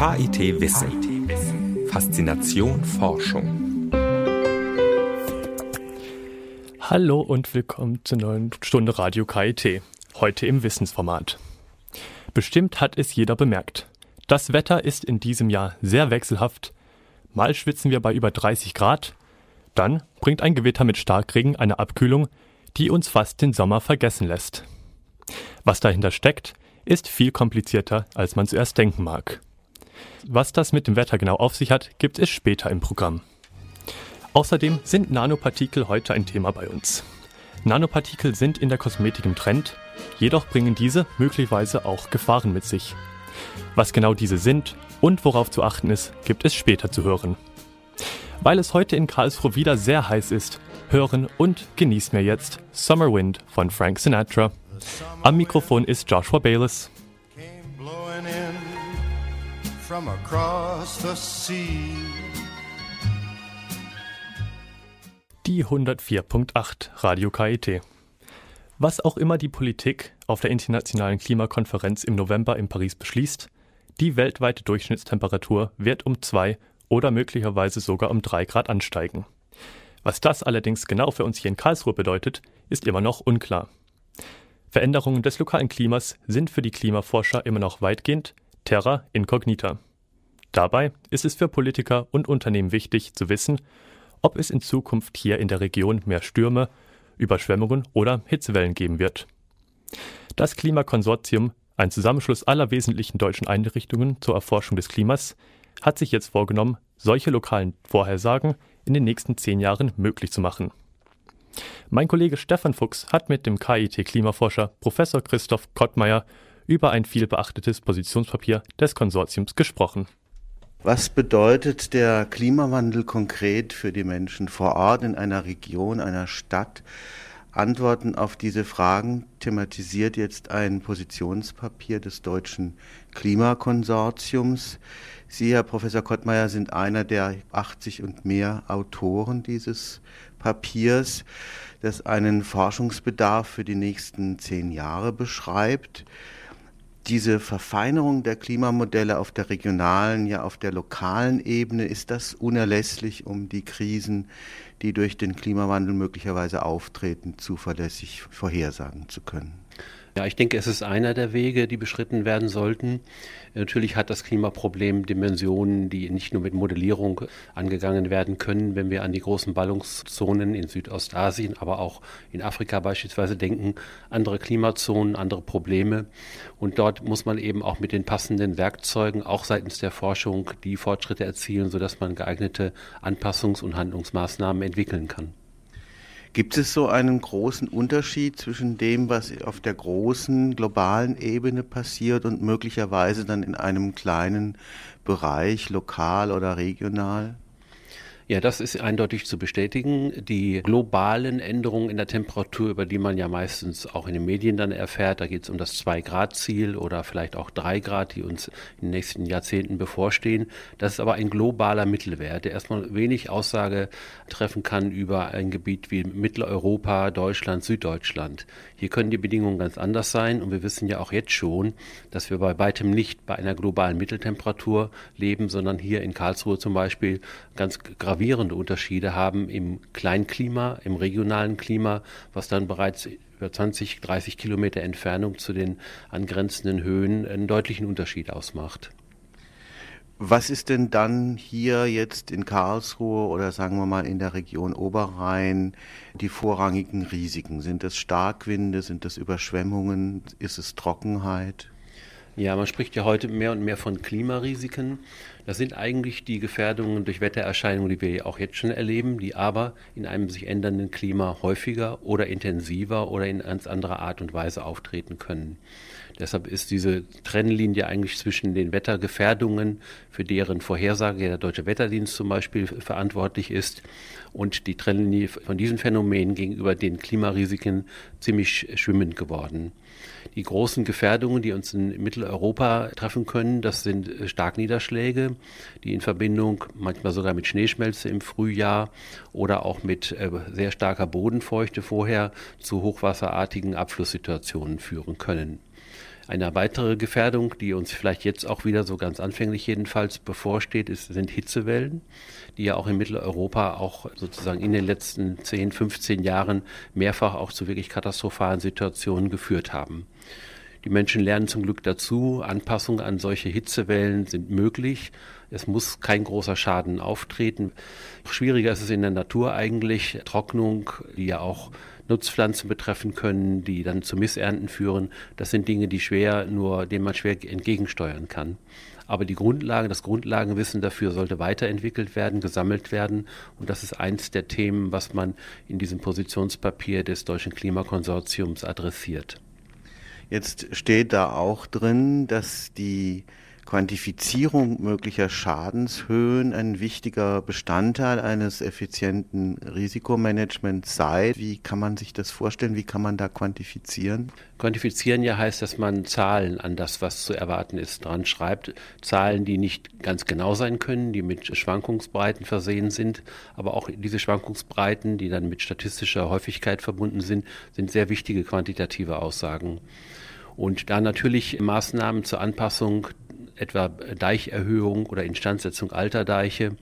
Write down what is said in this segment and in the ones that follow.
KIT Wissen. Faszination Forschung. Hallo und willkommen zur neuen Stunde Radio KIT. Heute im Wissensformat. Bestimmt hat es jeder bemerkt. Das Wetter ist in diesem Jahr sehr wechselhaft. Mal schwitzen wir bei über 30 Grad, dann bringt ein Gewitter mit Starkregen eine Abkühlung, die uns fast den Sommer vergessen lässt. Was dahinter steckt, ist viel komplizierter, als man zuerst denken mag. Was das mit dem Wetter genau auf sich hat, gibt es später im Programm. Außerdem sind Nanopartikel heute ein Thema bei uns. Nanopartikel sind in der Kosmetik im Trend, jedoch bringen diese möglicherweise auch Gefahren mit sich. Was genau diese sind und worauf zu achten ist, gibt es später zu hören. Weil es heute in Karlsruhe wieder sehr heiß ist, hören und genießen wir jetzt Summer Wind von Frank Sinatra. Am Mikrofon ist Joshua Bayless. Die 104.8 Radio KIT. Was auch immer die Politik auf der internationalen Klimakonferenz im November in Paris beschließt, die weltweite Durchschnittstemperatur wird um zwei oder möglicherweise sogar um drei Grad ansteigen. Was das allerdings genau für uns hier in Karlsruhe bedeutet, ist immer noch unklar. Veränderungen des lokalen Klimas sind für die Klimaforscher immer noch weitgehend terra incognita. Dabei ist es für Politiker und Unternehmen wichtig zu wissen, ob es in Zukunft hier in der Region mehr Stürme, Überschwemmungen oder Hitzewellen geben wird. Das Klimakonsortium, ein Zusammenschluss aller wesentlichen deutschen Einrichtungen zur Erforschung des Klimas, hat sich jetzt vorgenommen, solche lokalen Vorhersagen in den nächsten zehn Jahren möglich zu machen. Mein Kollege Stefan Fuchs hat mit dem KIT-Klimaforscher Professor Christoph Kottmeier über ein vielbeachtetes Positionspapier des Konsortiums gesprochen. Was bedeutet der Klimawandel konkret für die Menschen vor Ort in einer Region, einer Stadt? Antworten auf diese Fragen thematisiert jetzt ein Positionspapier des Deutschen Klimakonsortiums. Sie, Herr Professor Kottmeier, sind einer der 80 und mehr Autoren dieses Papiers, das einen Forschungsbedarf für die nächsten zehn Jahre beschreibt. Diese Verfeinerung der Klimamodelle auf der regionalen, ja auf der lokalen Ebene, ist das unerlässlich, um die Krisen, die durch den Klimawandel möglicherweise auftreten, zuverlässig vorhersagen zu können? Ja, ich denke, es ist einer der Wege, die beschritten werden sollten. Natürlich hat das Klimaproblem Dimensionen, die nicht nur mit Modellierung angegangen werden können. Wenn wir an die großen Ballungszonen in Südostasien, aber auch in Afrika beispielsweise denken, andere Klimazonen, andere Probleme. Und dort muss man eben auch mit den passenden Werkzeugen, auch seitens der Forschung, die Fortschritte erzielen, sodass man geeignete Anpassungs- und Handlungsmaßnahmen entwickeln kann. Gibt es so einen großen Unterschied zwischen dem, was auf der großen globalen Ebene passiert und möglicherweise dann in einem kleinen Bereich, lokal oder regional? Ja, das ist eindeutig zu bestätigen. Die globalen Änderungen in der Temperatur, über die man ja meistens auch in den Medien dann erfährt, da geht es um das 2-Grad-Ziel oder vielleicht auch 3 Grad, die uns in den nächsten Jahrzehnten bevorstehen. Das ist aber ein globaler Mittelwert, der erstmal wenig Aussage treffen kann über ein Gebiet wie Mitteleuropa, Deutschland, Süddeutschland. Hier können die Bedingungen ganz anders sein und wir wissen ja auch jetzt schon, dass wir bei weitem nicht bei einer globalen Mitteltemperatur leben, sondern hier in Karlsruhe zum Beispiel ganz gravierend gravierende Unterschiede haben im Kleinklima, im regionalen Klima, was dann bereits über 20, 30 Kilometer Entfernung zu den angrenzenden Höhen einen deutlichen Unterschied ausmacht. Was ist denn dann hier jetzt in Karlsruhe oder sagen wir mal in der Region Oberrhein die vorrangigen Risiken? Sind es Starkwinde, sind es Überschwemmungen, ist es Trockenheit? Ja, man spricht ja heute mehr und mehr von Klimarisiken. Das sind eigentlich die Gefährdungen durch Wettererscheinungen, die wir auch jetzt schon erleben, die aber in einem sich ändernden Klima häufiger oder intensiver oder in ganz anderer Art und Weise auftreten können. Deshalb ist diese Trennlinie eigentlich zwischen den Wettergefährdungen, für deren Vorhersage der Deutsche Wetterdienst zum Beispiel verantwortlich ist, und die Trennlinie von diesen Phänomenen gegenüber den Klimarisiken ziemlich schwimmend geworden. Die großen Gefährdungen, die uns in Mitteleuropa treffen können, das sind äh, Starkniederschläge, die in Verbindung manchmal sogar mit Schneeschmelze im Frühjahr oder auch mit äh, sehr starker Bodenfeuchte vorher zu hochwasserartigen Abflusssituationen führen können. Eine weitere Gefährdung, die uns vielleicht jetzt auch wieder so ganz anfänglich jedenfalls bevorsteht, ist, sind Hitzewellen, die ja auch in Mitteleuropa auch sozusagen in den letzten 10, 15 Jahren mehrfach auch zu wirklich katastrophalen Situationen geführt haben. Die Menschen lernen zum Glück dazu. Anpassungen an solche Hitzewellen sind möglich. Es muss kein großer Schaden auftreten. Schwieriger ist es in der Natur eigentlich. Trocknung, die ja auch Nutzpflanzen betreffen können, die dann zu Missernten führen. Das sind Dinge, die schwer nur, denen man schwer entgegensteuern kann. Aber die Grundlage, das Grundlagenwissen dafür sollte weiterentwickelt werden, gesammelt werden. Und das ist eins der Themen, was man in diesem Positionspapier des Deutschen Klimakonsortiums adressiert. Jetzt steht da auch drin, dass die Quantifizierung möglicher Schadenshöhen ein wichtiger Bestandteil eines effizienten Risikomanagements sei. Wie kann man sich das vorstellen? Wie kann man da quantifizieren? Quantifizieren ja heißt, dass man Zahlen an das, was zu erwarten ist, dran schreibt. Zahlen, die nicht ganz genau sein können, die mit Schwankungsbreiten versehen sind. Aber auch diese Schwankungsbreiten, die dann mit statistischer Häufigkeit verbunden sind, sind sehr wichtige quantitative Aussagen. Und da natürlich Maßnahmen zur Anpassung etwa Deicherhöhung oder Instandsetzung alter Deiche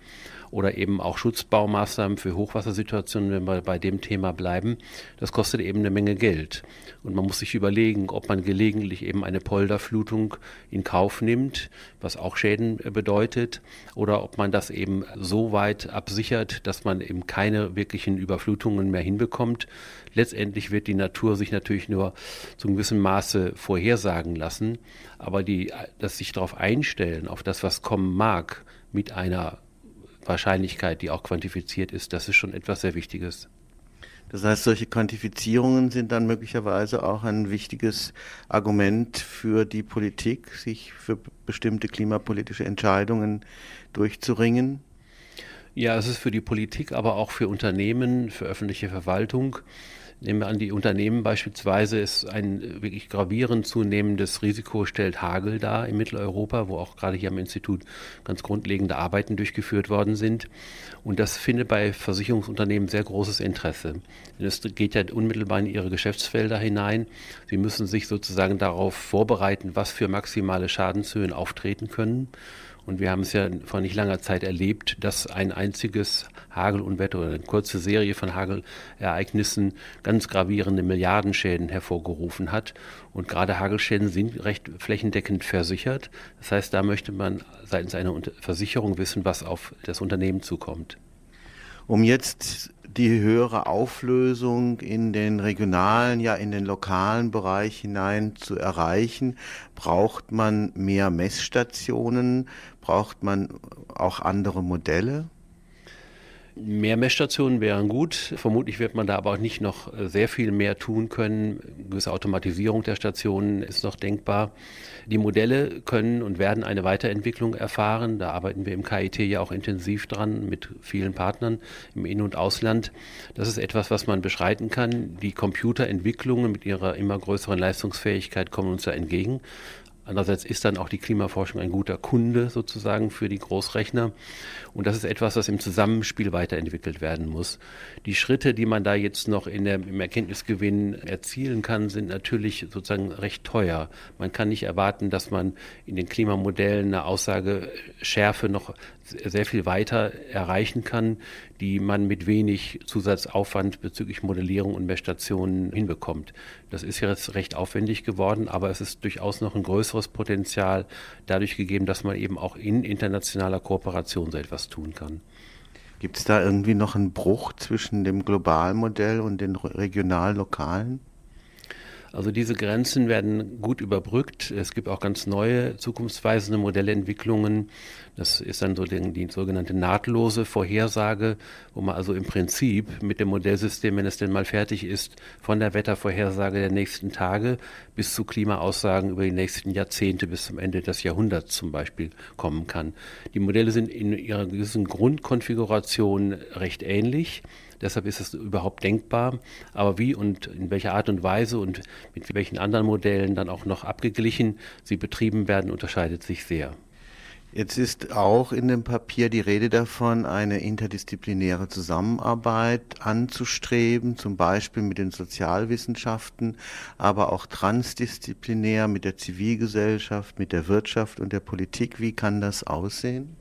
oder eben auch Schutzbaumaßnahmen für Hochwassersituationen, wenn wir bei dem Thema bleiben, das kostet eben eine Menge Geld. Und man muss sich überlegen, ob man gelegentlich eben eine Polderflutung in Kauf nimmt, was auch Schäden bedeutet, oder ob man das eben so weit absichert, dass man eben keine wirklichen Überflutungen mehr hinbekommt. Letztendlich wird die Natur sich natürlich nur zu einem gewissen Maße vorhersagen lassen, aber die, das sich darauf einstellen, auf das, was kommen mag, mit einer Wahrscheinlichkeit, die auch quantifiziert ist, das ist schon etwas sehr Wichtiges. Das heißt, solche Quantifizierungen sind dann möglicherweise auch ein wichtiges Argument für die Politik, sich für bestimmte klimapolitische Entscheidungen durchzuringen. Ja, es ist für die Politik, aber auch für Unternehmen, für öffentliche Verwaltung Nehmen wir an, die Unternehmen beispielsweise ist ein wirklich gravierend zunehmendes Risiko stellt Hagel dar in Mitteleuropa, wo auch gerade hier am Institut ganz grundlegende Arbeiten durchgeführt worden sind. Und das findet bei Versicherungsunternehmen sehr großes Interesse. Denn es geht ja unmittelbar in ihre Geschäftsfelder hinein. Sie müssen sich sozusagen darauf vorbereiten, was für maximale Schadenshöhen auftreten können. Und wir haben es ja vor nicht langer Zeit erlebt, dass ein einziges Hagelunwetter oder eine kurze Serie von Hagelereignissen ganz gravierende Milliardenschäden hervorgerufen hat. Und gerade Hagelschäden sind recht flächendeckend versichert. Das heißt, da möchte man seitens einer Versicherung wissen, was auf das Unternehmen zukommt. Um jetzt die höhere Auflösung in den regionalen, ja in den lokalen Bereich hinein zu erreichen, braucht man mehr Messstationen, braucht man auch andere Modelle? Mehr Messstationen wären gut. Vermutlich wird man da aber auch nicht noch äh, sehr viel mehr tun können. Eine gewisse Automatisierung der Stationen ist noch denkbar. Die Modelle können und werden eine Weiterentwicklung erfahren. Da arbeiten wir im KIT ja auch intensiv dran mit vielen Partnern im In- und Ausland. Das ist etwas, was man beschreiten kann. Die Computerentwicklungen mit ihrer immer größeren Leistungsfähigkeit kommen uns da entgegen. Andererseits ist dann auch die Klimaforschung ein guter Kunde sozusagen für die Großrechner. Und das ist etwas, was im Zusammenspiel weiterentwickelt werden muss. Die Schritte, die man da jetzt noch in der, im Erkenntnisgewinn erzielen kann, sind natürlich sozusagen recht teuer. Man kann nicht erwarten, dass man in den Klimamodellen eine Aussageschärfe noch sehr viel weiter erreichen kann, die man mit wenig Zusatzaufwand bezüglich Modellierung und Messstationen hinbekommt. Das ist jetzt recht aufwendig geworden, aber es ist durchaus noch ein größeres Potenzial dadurch gegeben, dass man eben auch in internationaler Kooperation so etwas tun kann. Gibt es da irgendwie noch einen Bruch zwischen dem Globalmodell und den regional-lokalen? Also diese Grenzen werden gut überbrückt. Es gibt auch ganz neue zukunftsweisende Modellentwicklungen. Das ist dann so die, die, sogenannte nahtlose Vorhersage, wo man also im Prinzip mit dem Modellsystem, wenn es denn mal fertig ist, von der Wettervorhersage der nächsten Tage bis zu Klimaaussagen über die nächsten Jahrzehnte bis zum Ende des Jahrhunderts zum Beispiel kommen kann. Die Modelle sind in ihrer gewissen Grundkonfiguration recht ähnlich. Deshalb ist es überhaupt denkbar. Aber wie und in welcher Art und Weise und mit welchen anderen Modellen dann auch noch abgeglichen sie betrieben werden, unterscheidet sich sehr. Jetzt ist auch in dem Papier die Rede davon, eine interdisziplinäre Zusammenarbeit anzustreben, zum Beispiel mit den Sozialwissenschaften, aber auch transdisziplinär mit der Zivilgesellschaft, mit der Wirtschaft und der Politik. Wie kann das aussehen?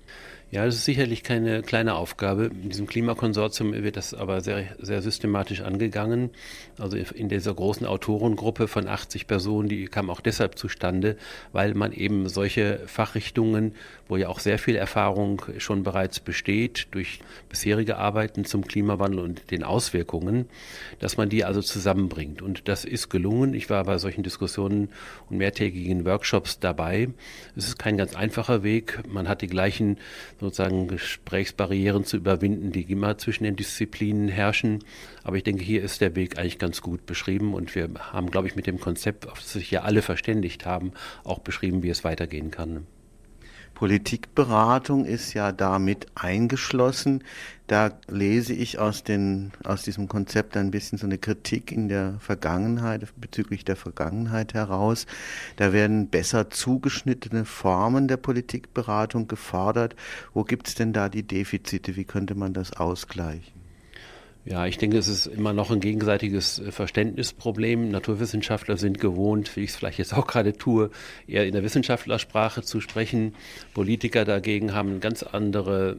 Ja, das ist sicherlich keine kleine Aufgabe. In diesem Klimakonsortium wird das aber sehr, sehr systematisch angegangen. Also in dieser großen Autorengruppe von 80 Personen, die kam auch deshalb zustande, weil man eben solche Fachrichtungen, wo ja auch sehr viel Erfahrung schon bereits besteht durch bisherige Arbeiten zum Klimawandel und den Auswirkungen, dass man die also zusammenbringt. Und das ist gelungen. Ich war bei solchen Diskussionen und mehrtägigen Workshops dabei. Es ist kein ganz einfacher Weg. Man hat die gleichen sozusagen Gesprächsbarrieren zu überwinden, die immer zwischen den Disziplinen herrschen. Aber ich denke, hier ist der Weg eigentlich ganz gut beschrieben und wir haben, glaube ich, mit dem Konzept, auf das sich ja alle verständigt haben, auch beschrieben, wie es weitergehen kann. Politikberatung ist ja damit eingeschlossen. Da lese ich aus, den, aus diesem Konzept ein bisschen so eine Kritik in der Vergangenheit, bezüglich der Vergangenheit heraus. Da werden besser zugeschnittene Formen der Politikberatung gefordert. Wo gibt es denn da die Defizite? Wie könnte man das ausgleichen? Ja, ich denke, es ist immer noch ein gegenseitiges äh, Verständnisproblem. Naturwissenschaftler sind gewohnt, wie ich es vielleicht jetzt auch gerade tue, eher in der Wissenschaftlersprache zu sprechen. Politiker dagegen haben ganz andere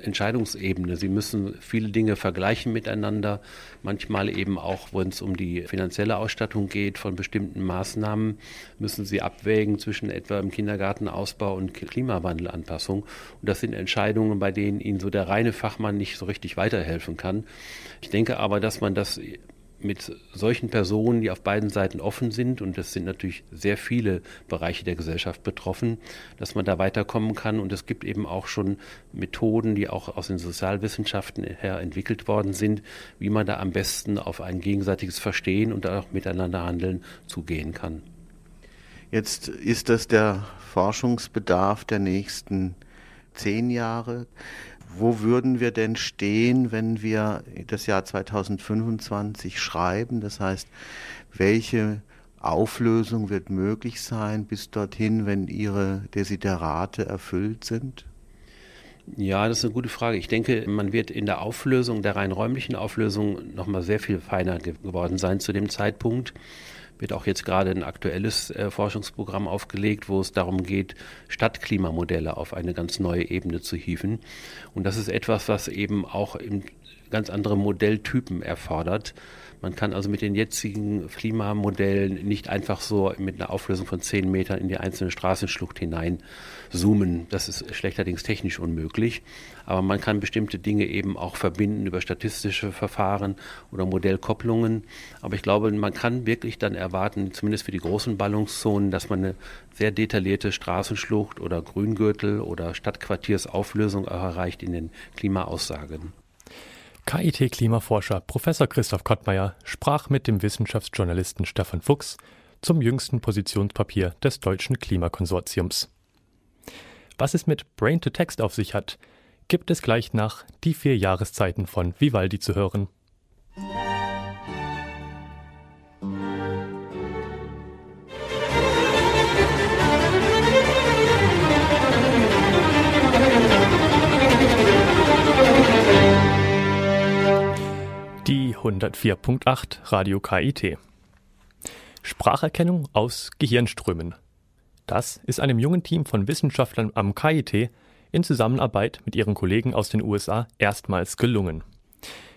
Entscheidungsebene. Sie müssen viele Dinge vergleichen miteinander, manchmal eben auch, wenn es um die finanzielle Ausstattung geht von bestimmten Maßnahmen, müssen sie abwägen zwischen etwa im Kindergartenausbau und Klimawandelanpassung. Und das sind Entscheidungen, bei denen Ihnen so der reine Fachmann nicht so richtig weiterhelfen kann. Ich denke aber, dass man das mit solchen Personen, die auf beiden Seiten offen sind, und das sind natürlich sehr viele Bereiche der Gesellschaft betroffen, dass man da weiterkommen kann. Und es gibt eben auch schon Methoden, die auch aus den Sozialwissenschaften her entwickelt worden sind, wie man da am besten auf ein gegenseitiges Verstehen und auch miteinander handeln zugehen kann. Jetzt ist das der Forschungsbedarf der nächsten zehn Jahre wo würden wir denn stehen, wenn wir das Jahr 2025 schreiben? Das heißt, welche Auflösung wird möglich sein bis dorthin, wenn Ihre Desiderate erfüllt sind? Ja, das ist eine gute Frage. Ich denke, man wird in der Auflösung, der rein räumlichen Auflösung, noch mal sehr viel feiner geworden sein zu dem Zeitpunkt wird auch jetzt gerade ein aktuelles äh, Forschungsprogramm aufgelegt, wo es darum geht, Stadtklimamodelle auf eine ganz neue Ebene zu hieven. Und das ist etwas, was eben auch im ganz andere Modelltypen erfordert. Man kann also mit den jetzigen Klimamodellen nicht einfach so mit einer Auflösung von 10 Metern in die einzelne Straßenschlucht hinein zoomen. Das ist schlechterdings technisch unmöglich. Aber man kann bestimmte Dinge eben auch verbinden über statistische Verfahren oder Modellkopplungen. Aber ich glaube, man kann wirklich dann erwarten, zumindest für die großen Ballungszonen, dass man eine sehr detaillierte Straßenschlucht oder Grüngürtel oder Stadtquartiersauflösung erreicht in den Klimaaussagen. KIT-Klimaforscher Professor Christoph Kottmeier sprach mit dem Wissenschaftsjournalisten Stefan Fuchs zum jüngsten Positionspapier des Deutschen Klimakonsortiums. Was es mit Brain to Text auf sich hat, gibt es gleich nach Die vier Jahreszeiten von Vivaldi zu hören. 104.8 Radio KIT. Spracherkennung aus Gehirnströmen. Das ist einem jungen Team von Wissenschaftlern am KIT in Zusammenarbeit mit ihren Kollegen aus den USA erstmals gelungen.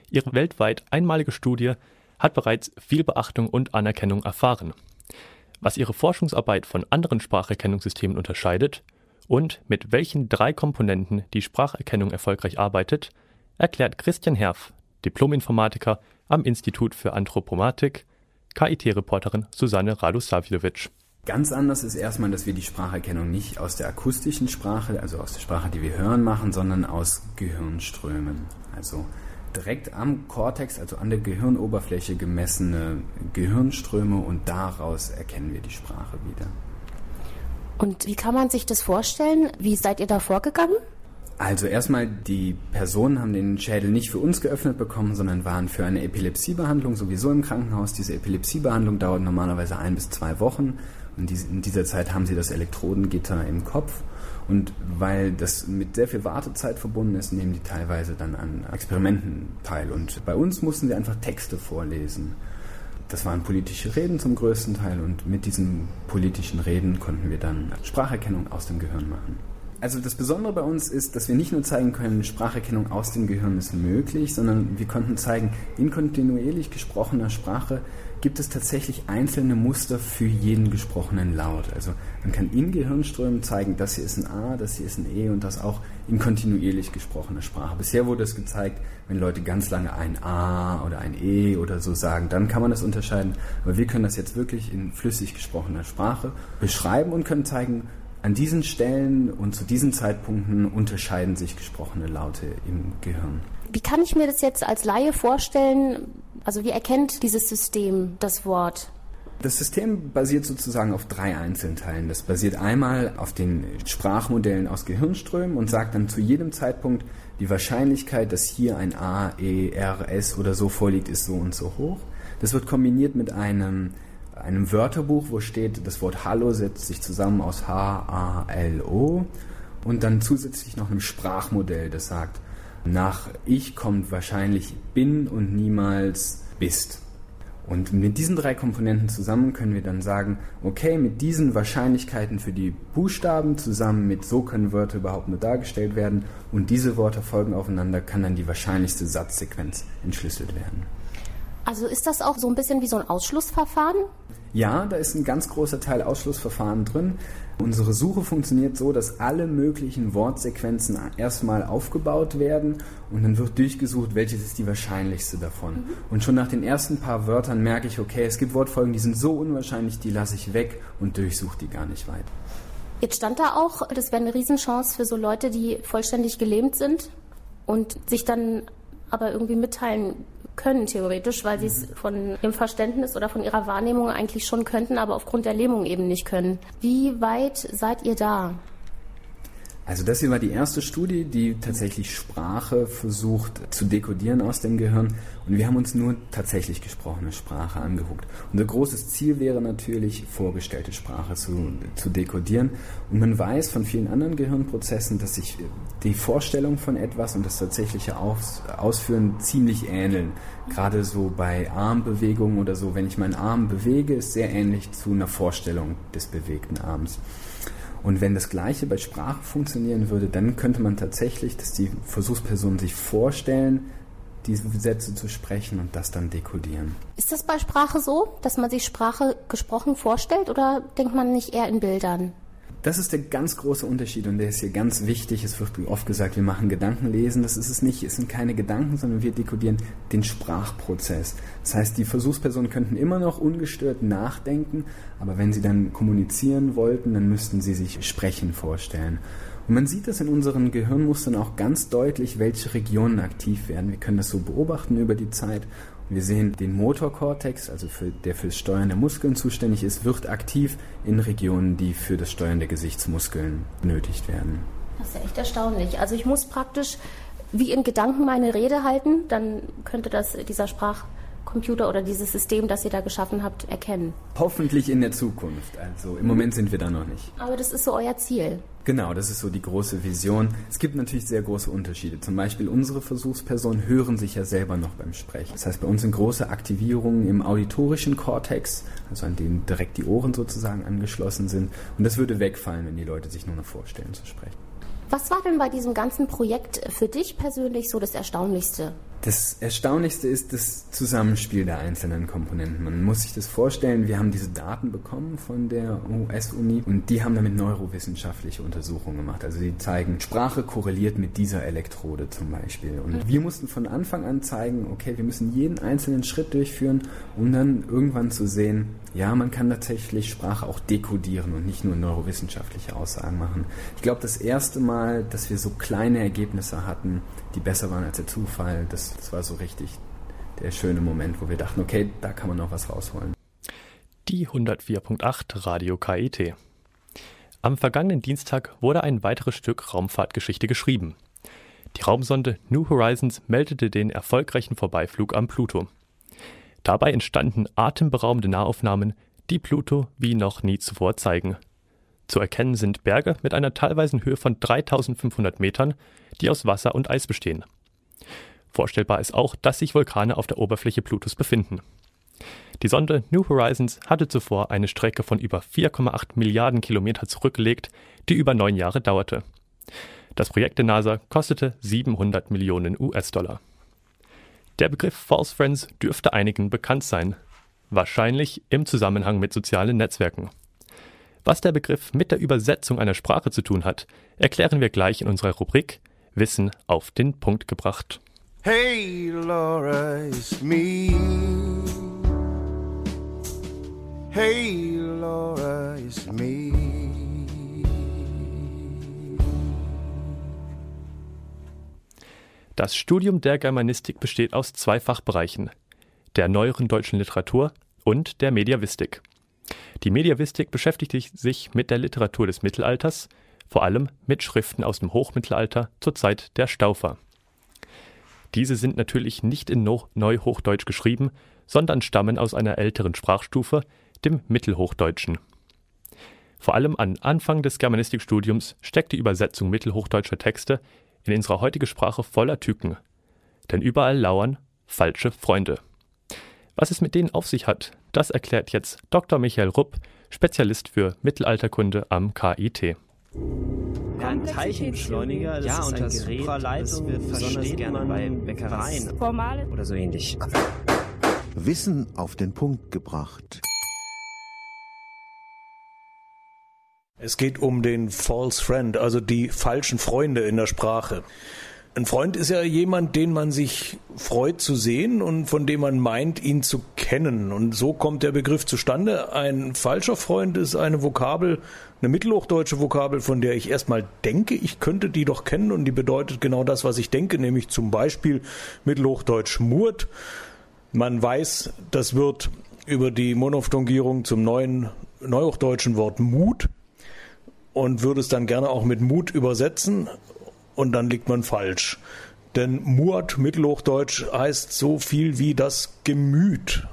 Ihre weltweit einmalige Studie hat bereits viel Beachtung und Anerkennung erfahren. Was ihre Forschungsarbeit von anderen Spracherkennungssystemen unterscheidet und mit welchen drei Komponenten die Spracherkennung erfolgreich arbeitet, erklärt Christian Herf, Diplominformatiker am Institut für Anthropomatik, KIT-Reporterin Susanne Radosavljevic. Ganz anders ist erstmal, dass wir die Spracherkennung nicht aus der akustischen Sprache, also aus der Sprache, die wir hören, machen, sondern aus Gehirnströmen. Also direkt am Kortex, also an der Gehirnoberfläche gemessene Gehirnströme und daraus erkennen wir die Sprache wieder. Und wie kann man sich das vorstellen? Wie seid ihr da vorgegangen? Also erstmal, die Personen haben den Schädel nicht für uns geöffnet bekommen, sondern waren für eine Epilepsiebehandlung sowieso im Krankenhaus. Diese Epilepsiebehandlung dauert normalerweise ein bis zwei Wochen in dieser Zeit haben sie das Elektrodengitter im Kopf und weil das mit sehr viel Wartezeit verbunden ist, nehmen die teilweise dann an Experimenten teil. Und bei uns mussten sie einfach Texte vorlesen. Das waren politische Reden zum größten Teil und mit diesen politischen Reden konnten wir dann Spracherkennung aus dem Gehirn machen. Also das Besondere bei uns ist, dass wir nicht nur zeigen können, Spracherkennung aus dem Gehirn ist möglich, sondern wir konnten zeigen, in kontinuierlich gesprochener Sprache gibt es tatsächlich einzelne Muster für jeden gesprochenen Laut. Also man kann in Gehirnströmen zeigen, das hier ist ein A, das hier ist ein E und das auch in kontinuierlich gesprochener Sprache. Bisher wurde es gezeigt, wenn Leute ganz lange ein A oder ein E oder so sagen, dann kann man das unterscheiden. Aber wir können das jetzt wirklich in flüssig gesprochener Sprache beschreiben und können zeigen, an diesen Stellen und zu diesen Zeitpunkten unterscheiden sich gesprochene Laute im Gehirn. Wie kann ich mir das jetzt als Laie vorstellen? Also wie erkennt dieses System das Wort? Das System basiert sozusagen auf drei Einzelteilen. Das basiert einmal auf den Sprachmodellen aus Gehirnströmen und sagt dann zu jedem Zeitpunkt, die Wahrscheinlichkeit, dass hier ein A, E, R, S oder so vorliegt, ist so und so hoch. Das wird kombiniert mit einem einem Wörterbuch, wo steht, das Wort Hallo setzt sich zusammen aus H-A-L-O und dann zusätzlich noch einem Sprachmodell, das sagt, nach ich kommt wahrscheinlich bin und niemals bist. Und mit diesen drei Komponenten zusammen können wir dann sagen, okay, mit diesen Wahrscheinlichkeiten für die Buchstaben zusammen mit so können Wörter überhaupt nur dargestellt werden und diese Worte folgen aufeinander, kann dann die wahrscheinlichste Satzsequenz entschlüsselt werden. Also ist das auch so ein bisschen wie so ein Ausschlussverfahren? Ja, da ist ein ganz großer Teil Ausschlussverfahren drin. Unsere Suche funktioniert so, dass alle möglichen Wortsequenzen erstmal aufgebaut werden und dann wird durchgesucht, welches ist die wahrscheinlichste davon. Mhm. Und schon nach den ersten paar Wörtern merke ich, okay, es gibt Wortfolgen, die sind so unwahrscheinlich, die lasse ich weg und durchsuche die gar nicht weiter. Jetzt stand da auch, das wäre eine Riesenchance für so Leute, die vollständig gelähmt sind und sich dann aber irgendwie mitteilen können, theoretisch, weil sie es mhm. von ihrem Verständnis oder von ihrer Wahrnehmung eigentlich schon könnten, aber aufgrund der Lähmung eben nicht können. Wie weit seid ihr da? Also das hier war die erste Studie, die tatsächlich Sprache versucht zu dekodieren aus dem Gehirn. Und wir haben uns nur tatsächlich gesprochene Sprache angeguckt. Unser großes Ziel wäre natürlich, vorgestellte Sprache zu, zu dekodieren. Und man weiß von vielen anderen Gehirnprozessen, dass sich die Vorstellung von etwas und das tatsächliche Aus, Ausführen ziemlich ähneln. Gerade so bei Armbewegungen oder so, wenn ich meinen Arm bewege, ist sehr ähnlich zu einer Vorstellung des bewegten Arms. Und wenn das Gleiche bei Sprache funktionieren würde, dann könnte man tatsächlich, dass die Versuchspersonen sich vorstellen, diese Sätze zu sprechen und das dann dekodieren. Ist das bei Sprache so, dass man sich Sprache gesprochen vorstellt oder denkt man nicht eher in Bildern? Das ist der ganz große Unterschied und der ist hier ganz wichtig. Es wird oft gesagt, wir machen Gedankenlesen. Das ist es nicht. Es sind keine Gedanken, sondern wir dekodieren den Sprachprozess. Das heißt, die Versuchspersonen könnten immer noch ungestört nachdenken, aber wenn sie dann kommunizieren wollten, dann müssten sie sich Sprechen vorstellen. Und man sieht das in unseren Gehirnmustern auch ganz deutlich, welche Regionen aktiv werden. Wir können das so beobachten über die Zeit wir sehen den Motorkortex, also für, der fürs Steuern der Muskeln zuständig ist, wird aktiv in Regionen, die für das Steuern der Gesichtsmuskeln benötigt werden. Das ist ja echt erstaunlich. Also ich muss praktisch wie in Gedanken meine Rede halten, dann könnte das dieser Sprachcomputer oder dieses System, das ihr da geschaffen habt, erkennen. Hoffentlich in der Zukunft. Also im Moment sind wir da noch nicht. Aber das ist so euer Ziel. Genau, das ist so die große Vision. Es gibt natürlich sehr große Unterschiede. Zum Beispiel unsere Versuchspersonen hören sich ja selber noch beim Sprechen. Das heißt, bei uns sind große Aktivierungen im auditorischen Kortex, also an dem direkt die Ohren sozusagen angeschlossen sind. Und das würde wegfallen, wenn die Leute sich nur noch vorstellen zu sprechen. Was war denn bei diesem ganzen Projekt für dich persönlich so das Erstaunlichste? Das Erstaunlichste ist das Zusammenspiel der einzelnen Komponenten. Man muss sich das vorstellen, wir haben diese Daten bekommen von der US-Uni und die haben damit neurowissenschaftliche Untersuchungen gemacht. Also die zeigen, Sprache korreliert mit dieser Elektrode zum Beispiel. Und mhm. wir mussten von Anfang an zeigen, okay, wir müssen jeden einzelnen Schritt durchführen, um dann irgendwann zu sehen, ja, man kann tatsächlich Sprache auch dekodieren und nicht nur neurowissenschaftliche Aussagen machen. Ich glaube, das erste Mal, dass wir so kleine Ergebnisse hatten, die besser waren als der Zufall, das, das war so richtig der schöne Moment, wo wir dachten, okay, da kann man noch was rausholen. Die 104.8 Radio KIT. Am vergangenen Dienstag wurde ein weiteres Stück Raumfahrtgeschichte geschrieben. Die Raumsonde New Horizons meldete den erfolgreichen Vorbeiflug am Pluto. Dabei entstanden atemberaubende Nahaufnahmen, die Pluto wie noch nie zuvor zeigen. Zu erkennen sind Berge mit einer teilweisen Höhe von 3500 Metern, die aus Wasser und Eis bestehen. Vorstellbar ist auch, dass sich Vulkane auf der Oberfläche Plutos befinden. Die Sonde New Horizons hatte zuvor eine Strecke von über 4,8 Milliarden Kilometer zurückgelegt, die über neun Jahre dauerte. Das Projekt der NASA kostete 700 Millionen US-Dollar. Der Begriff False Friends dürfte einigen bekannt sein, wahrscheinlich im Zusammenhang mit sozialen Netzwerken. Was der Begriff mit der Übersetzung einer Sprache zu tun hat, erklären wir gleich in unserer Rubrik Wissen auf den Punkt gebracht. Hey Laura, it's me. Hey Laura, it's me. Das Studium der Germanistik besteht aus zwei Fachbereichen, der neueren deutschen Literatur und der Mediavistik. Die Mediavistik beschäftigt sich mit der Literatur des Mittelalters, vor allem mit Schriften aus dem Hochmittelalter zur Zeit der Staufer. Diese sind natürlich nicht in Neuhochdeutsch geschrieben, sondern stammen aus einer älteren Sprachstufe, dem Mittelhochdeutschen. Vor allem am Anfang des Germanistikstudiums steckt die Übersetzung mittelhochdeutscher Texte in unserer heutigen Sprache voller Tücken. Denn überall lauern falsche Freunde. Was es mit denen auf sich hat, das erklärt jetzt Dr. Michael Rupp, Spezialist für Mittelalterkunde am KIT. Ja, ein Teilchenbeschleuniger, das ja, ist und ein das Gerät, das wir besonders gerne bei Bäckereien Formale oder so ähnlich. Wissen auf den Punkt gebracht. Es geht um den False Friend, also die falschen Freunde in der Sprache. Ein Freund ist ja jemand, den man sich freut zu sehen und von dem man meint, ihn zu kennen. Und so kommt der Begriff zustande. Ein falscher Freund ist eine Vokabel, eine mittelhochdeutsche Vokabel, von der ich erstmal denke, ich könnte die doch kennen und die bedeutet genau das, was ich denke, nämlich zum Beispiel mittelhochdeutsch Murt. Man weiß, das wird über die Monophthongierung zum neuen neuhochdeutschen Wort Mut und würde es dann gerne auch mit Mut übersetzen und dann liegt man falsch. Denn Muat, Mittelhochdeutsch, heißt so viel wie das Gemüt.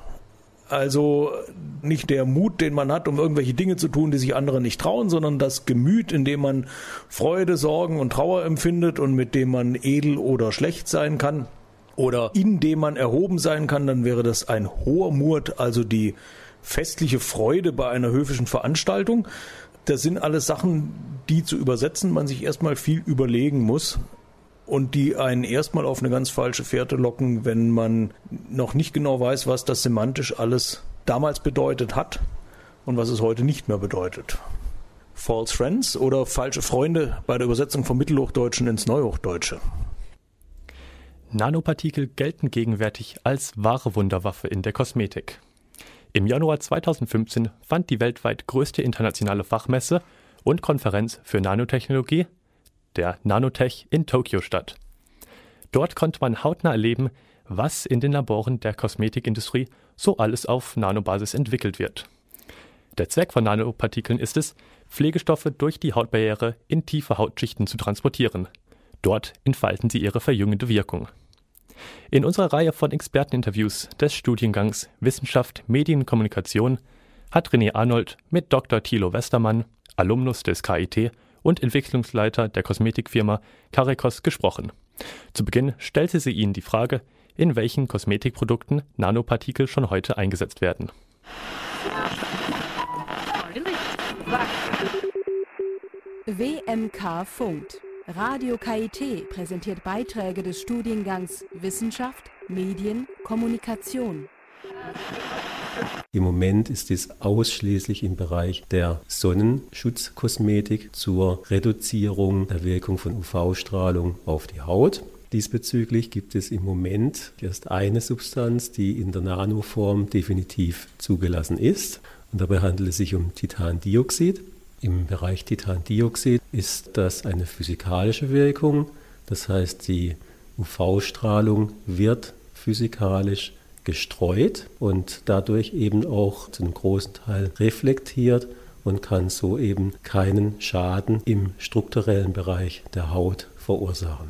Also nicht der Mut, den man hat, um irgendwelche Dinge zu tun, die sich andere nicht trauen, sondern das Gemüt, in dem man Freude, Sorgen und Trauer empfindet und mit dem man edel oder schlecht sein kann oder in dem man erhoben sein kann, dann wäre das ein hoher Mut, also die festliche Freude bei einer höfischen Veranstaltung. Das sind alles Sachen, die zu übersetzen man sich erstmal viel überlegen muss und die einen erstmal auf eine ganz falsche Fährte locken, wenn man noch nicht genau weiß, was das semantisch alles damals bedeutet hat und was es heute nicht mehr bedeutet. False Friends oder falsche Freunde bei der Übersetzung vom Mittelhochdeutschen ins Neuhochdeutsche. Nanopartikel gelten gegenwärtig als wahre Wunderwaffe in der Kosmetik. Im Januar 2015 fand die weltweit größte internationale Fachmesse und Konferenz für Nanotechnologie, der Nanotech in Tokio statt. Dort konnte man hautnah erleben, was in den Laboren der Kosmetikindustrie so alles auf Nanobasis entwickelt wird. Der Zweck von Nanopartikeln ist es, Pflegestoffe durch die Hautbarriere in tiefe Hautschichten zu transportieren. Dort entfalten sie ihre verjüngende Wirkung. In unserer Reihe von Experteninterviews des Studiengangs Wissenschaft, Medien, Kommunikation hat René Arnold mit Dr. Thilo Westermann, Alumnus des KIT und Entwicklungsleiter der Kosmetikfirma Carecos gesprochen. Zu Beginn stellte sie ihnen die Frage, in welchen Kosmetikprodukten Nanopartikel schon heute eingesetzt werden. WMK funkt. Radio KIT präsentiert Beiträge des Studiengangs Wissenschaft, Medien, Kommunikation. Im Moment ist es ausschließlich im Bereich der Sonnenschutzkosmetik zur Reduzierung der Wirkung von UV-Strahlung auf die Haut. Diesbezüglich gibt es im Moment erst eine Substanz, die in der Nanoform definitiv zugelassen ist. Und dabei handelt es sich um Titandioxid. Im Bereich Titandioxid ist das eine physikalische Wirkung, das heißt die UV-Strahlung wird physikalisch gestreut und dadurch eben auch zu einem großen Teil reflektiert und kann so eben keinen Schaden im strukturellen Bereich der Haut verursachen.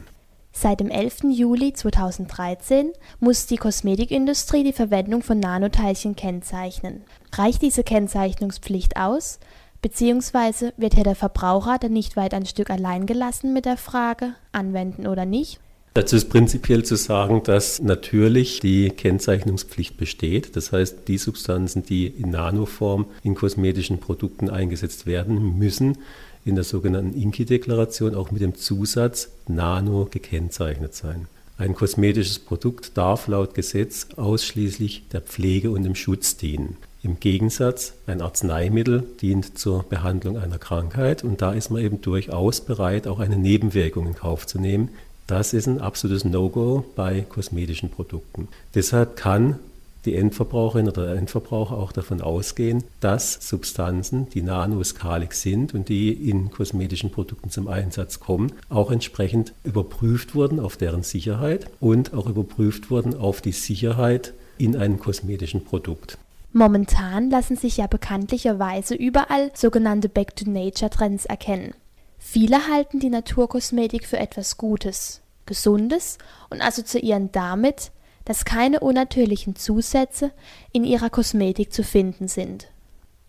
Seit dem 11. Juli 2013 muss die Kosmetikindustrie die Verwendung von Nanoteilchen kennzeichnen. Reicht diese Kennzeichnungspflicht aus, beziehungsweise wird hier der Verbraucher dann nicht weit ein Stück allein gelassen mit der Frage, anwenden oder nicht? Dazu ist prinzipiell zu sagen, dass natürlich die Kennzeichnungspflicht besteht. Das heißt, die Substanzen, die in Nanoform in kosmetischen Produkten eingesetzt werden, müssen in der sogenannten INKI-Deklaration auch mit dem Zusatz Nano gekennzeichnet sein. Ein kosmetisches Produkt darf laut Gesetz ausschließlich der Pflege und dem Schutz dienen. Im Gegensatz, ein Arzneimittel dient zur Behandlung einer Krankheit und da ist man eben durchaus bereit, auch eine Nebenwirkung in Kauf zu nehmen, das ist ein absolutes No-Go bei kosmetischen Produkten. Deshalb kann die Endverbraucherin oder der Endverbraucher auch davon ausgehen, dass Substanzen, die nanoskalig sind und die in kosmetischen Produkten zum Einsatz kommen, auch entsprechend überprüft wurden auf deren Sicherheit und auch überprüft wurden auf die Sicherheit in einem kosmetischen Produkt. Momentan lassen sich ja bekanntlicherweise überall sogenannte Back-to-Nature-Trends erkennen. Viele halten die Naturkosmetik für etwas Gutes, Gesundes und assoziieren damit, dass keine unnatürlichen Zusätze in ihrer Kosmetik zu finden sind.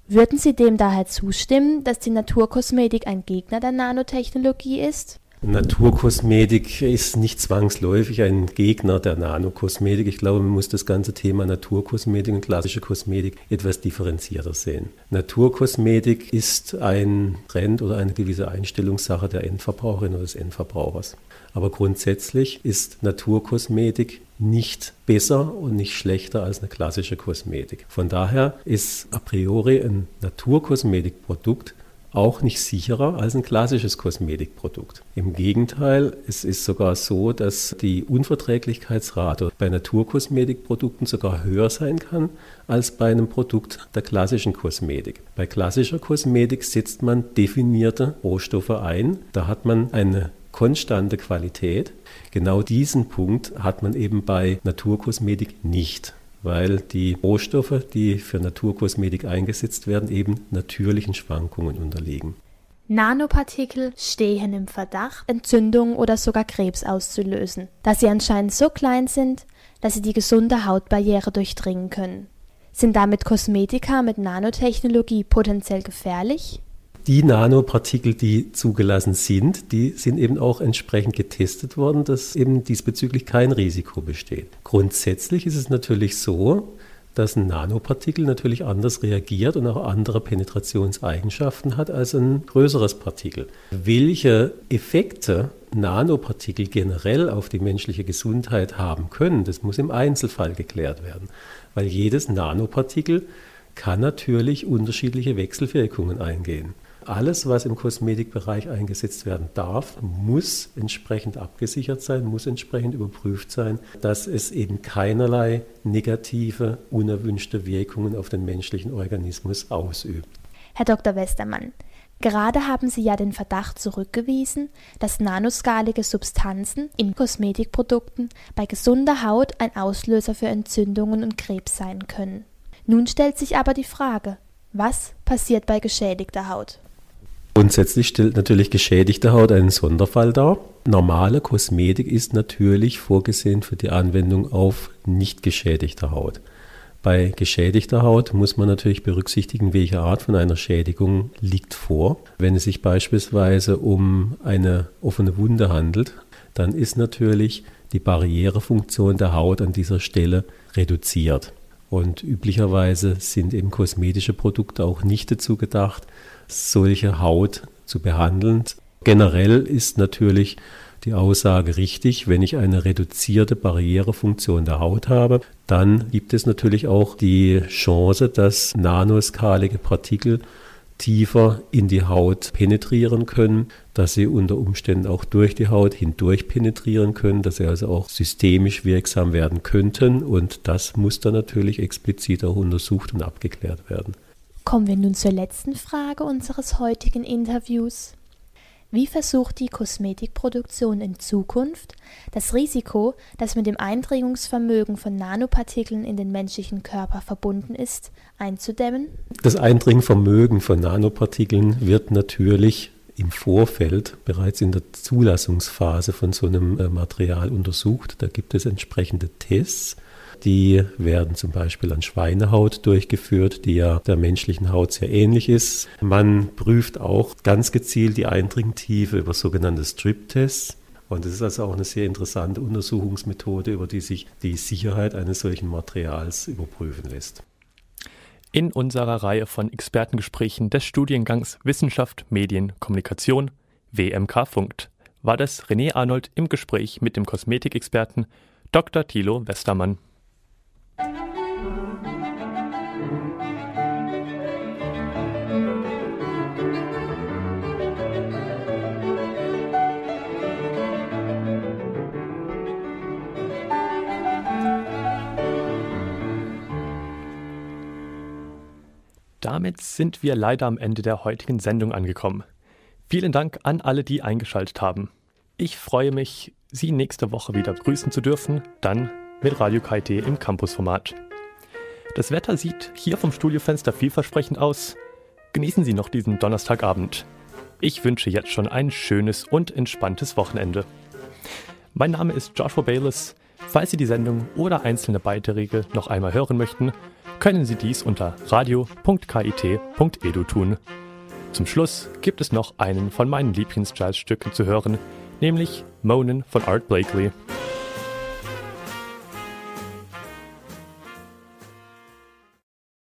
Würden Sie dem daher zustimmen, dass die Naturkosmetik ein Gegner der Nanotechnologie ist? Naturkosmetik ist nicht zwangsläufig ein Gegner der Nanokosmetik. Ich glaube, man muss das ganze Thema Naturkosmetik und klassische Kosmetik etwas differenzierter sehen. Naturkosmetik ist ein Trend oder eine gewisse Einstellungssache der Endverbraucherin oder des Endverbrauchers. Aber grundsätzlich ist Naturkosmetik nicht besser und nicht schlechter als eine klassische Kosmetik. Von daher ist a priori ein Naturkosmetikprodukt auch nicht sicherer als ein klassisches Kosmetikprodukt. Im Gegenteil, es ist sogar so, dass die Unverträglichkeitsrate bei Naturkosmetikprodukten sogar höher sein kann als bei einem Produkt der klassischen Kosmetik. Bei klassischer Kosmetik setzt man definierte Rohstoffe ein. Da hat man eine konstante Qualität. Genau diesen Punkt hat man eben bei Naturkosmetik nicht weil die Rohstoffe, die für Naturkosmetik eingesetzt werden, eben natürlichen Schwankungen unterliegen. Nanopartikel stehen im Verdacht, Entzündungen oder sogar Krebs auszulösen, da sie anscheinend so klein sind, dass sie die gesunde Hautbarriere durchdringen können. Sind damit Kosmetika mit Nanotechnologie potenziell gefährlich? Die Nanopartikel, die zugelassen sind, die sind eben auch entsprechend getestet worden, dass eben diesbezüglich kein Risiko besteht. Grundsätzlich ist es natürlich so, dass ein Nanopartikel natürlich anders reagiert und auch andere Penetrationseigenschaften hat als ein größeres Partikel. Welche Effekte Nanopartikel generell auf die menschliche Gesundheit haben können, das muss im Einzelfall geklärt werden, weil jedes Nanopartikel kann natürlich unterschiedliche Wechselwirkungen eingehen alles, was im Kosmetikbereich eingesetzt werden darf, muss entsprechend abgesichert sein, muss entsprechend überprüft sein, dass es eben keinerlei negative, unerwünschte Wirkungen auf den menschlichen Organismus ausübt. Herr Dr. Westermann, Gerade haben Sie ja den Verdacht zurückgewiesen, dass nanoskalige Substanzen in Kosmetikprodukten bei gesunder Haut ein Auslöser für Entzündungen und Krebs sein können. Nun stellt sich aber die Frage, was passiert bei geschädigter Haut? Grundsätzlich stellt natürlich geschädigte Haut einen Sonderfall dar. Normale Kosmetik ist natürlich vorgesehen für die Anwendung auf nicht geschädigter Haut. Bei geschädigter Haut muss man natürlich berücksichtigen, welche Art von einer Schädigung liegt vor. Wenn es sich beispielsweise um eine offene Wunde handelt, dann ist natürlich die Barrierefunktion der Haut an dieser Stelle reduziert. Und üblicherweise sind eben kosmetische Produkte auch nicht dazu gedacht, solche Haut zu behandeln. Generell ist natürlich die Aussage richtig, wenn ich eine reduzierte Barrierefunktion der Haut habe, dann gibt es natürlich auch die Chance, dass nanoskalige Partikel tiefer in die Haut penetrieren können, dass sie unter Umständen auch durch die Haut hindurch penetrieren können, dass sie also auch systemisch wirksam werden könnten und das muss dann natürlich explizit auch untersucht und abgeklärt werden. Kommen wir nun zur letzten Frage unseres heutigen Interviews. Wie versucht die Kosmetikproduktion in Zukunft, das Risiko, das mit dem Eindringungsvermögen von Nanopartikeln in den menschlichen Körper verbunden ist, einzudämmen? Das Eindringvermögen von Nanopartikeln wird natürlich im Vorfeld bereits in der Zulassungsphase von so einem äh, Material untersucht. Da gibt es entsprechende Tests. Die werden zum Beispiel an Schweinehaut durchgeführt, die ja der menschlichen Haut sehr ähnlich ist. Man prüft auch ganz gezielt die Eindringtiefe über sogenannte Strip-Tests. Und es ist also auch eine sehr interessante Untersuchungsmethode, über die sich die Sicherheit eines solchen Materials überprüfen lässt. In unserer Reihe von Expertengesprächen des Studiengangs Wissenschaft, Medien, Kommunikation WMK Funkt war das René Arnold im Gespräch mit dem Kosmetikexperten Dr. Thilo Westermann. Damit sind wir leider am Ende der heutigen Sendung angekommen. Vielen Dank an alle, die eingeschaltet haben. Ich freue mich, Sie nächste Woche wieder begrüßen zu dürfen, dann mit Radio KIT im Campusformat. Das Wetter sieht hier vom Studiofenster vielversprechend aus. Genießen Sie noch diesen Donnerstagabend. Ich wünsche jetzt schon ein schönes und entspanntes Wochenende. Mein Name ist Joshua Bayless. Falls Sie die Sendung oder einzelne Beiträge noch einmal hören möchten, können Sie dies unter radio.kit.edu tun. Zum Schluss gibt es noch einen von meinen Lieblings-Jazz-Stücken zu hören, nämlich Moanin von Art Blakely.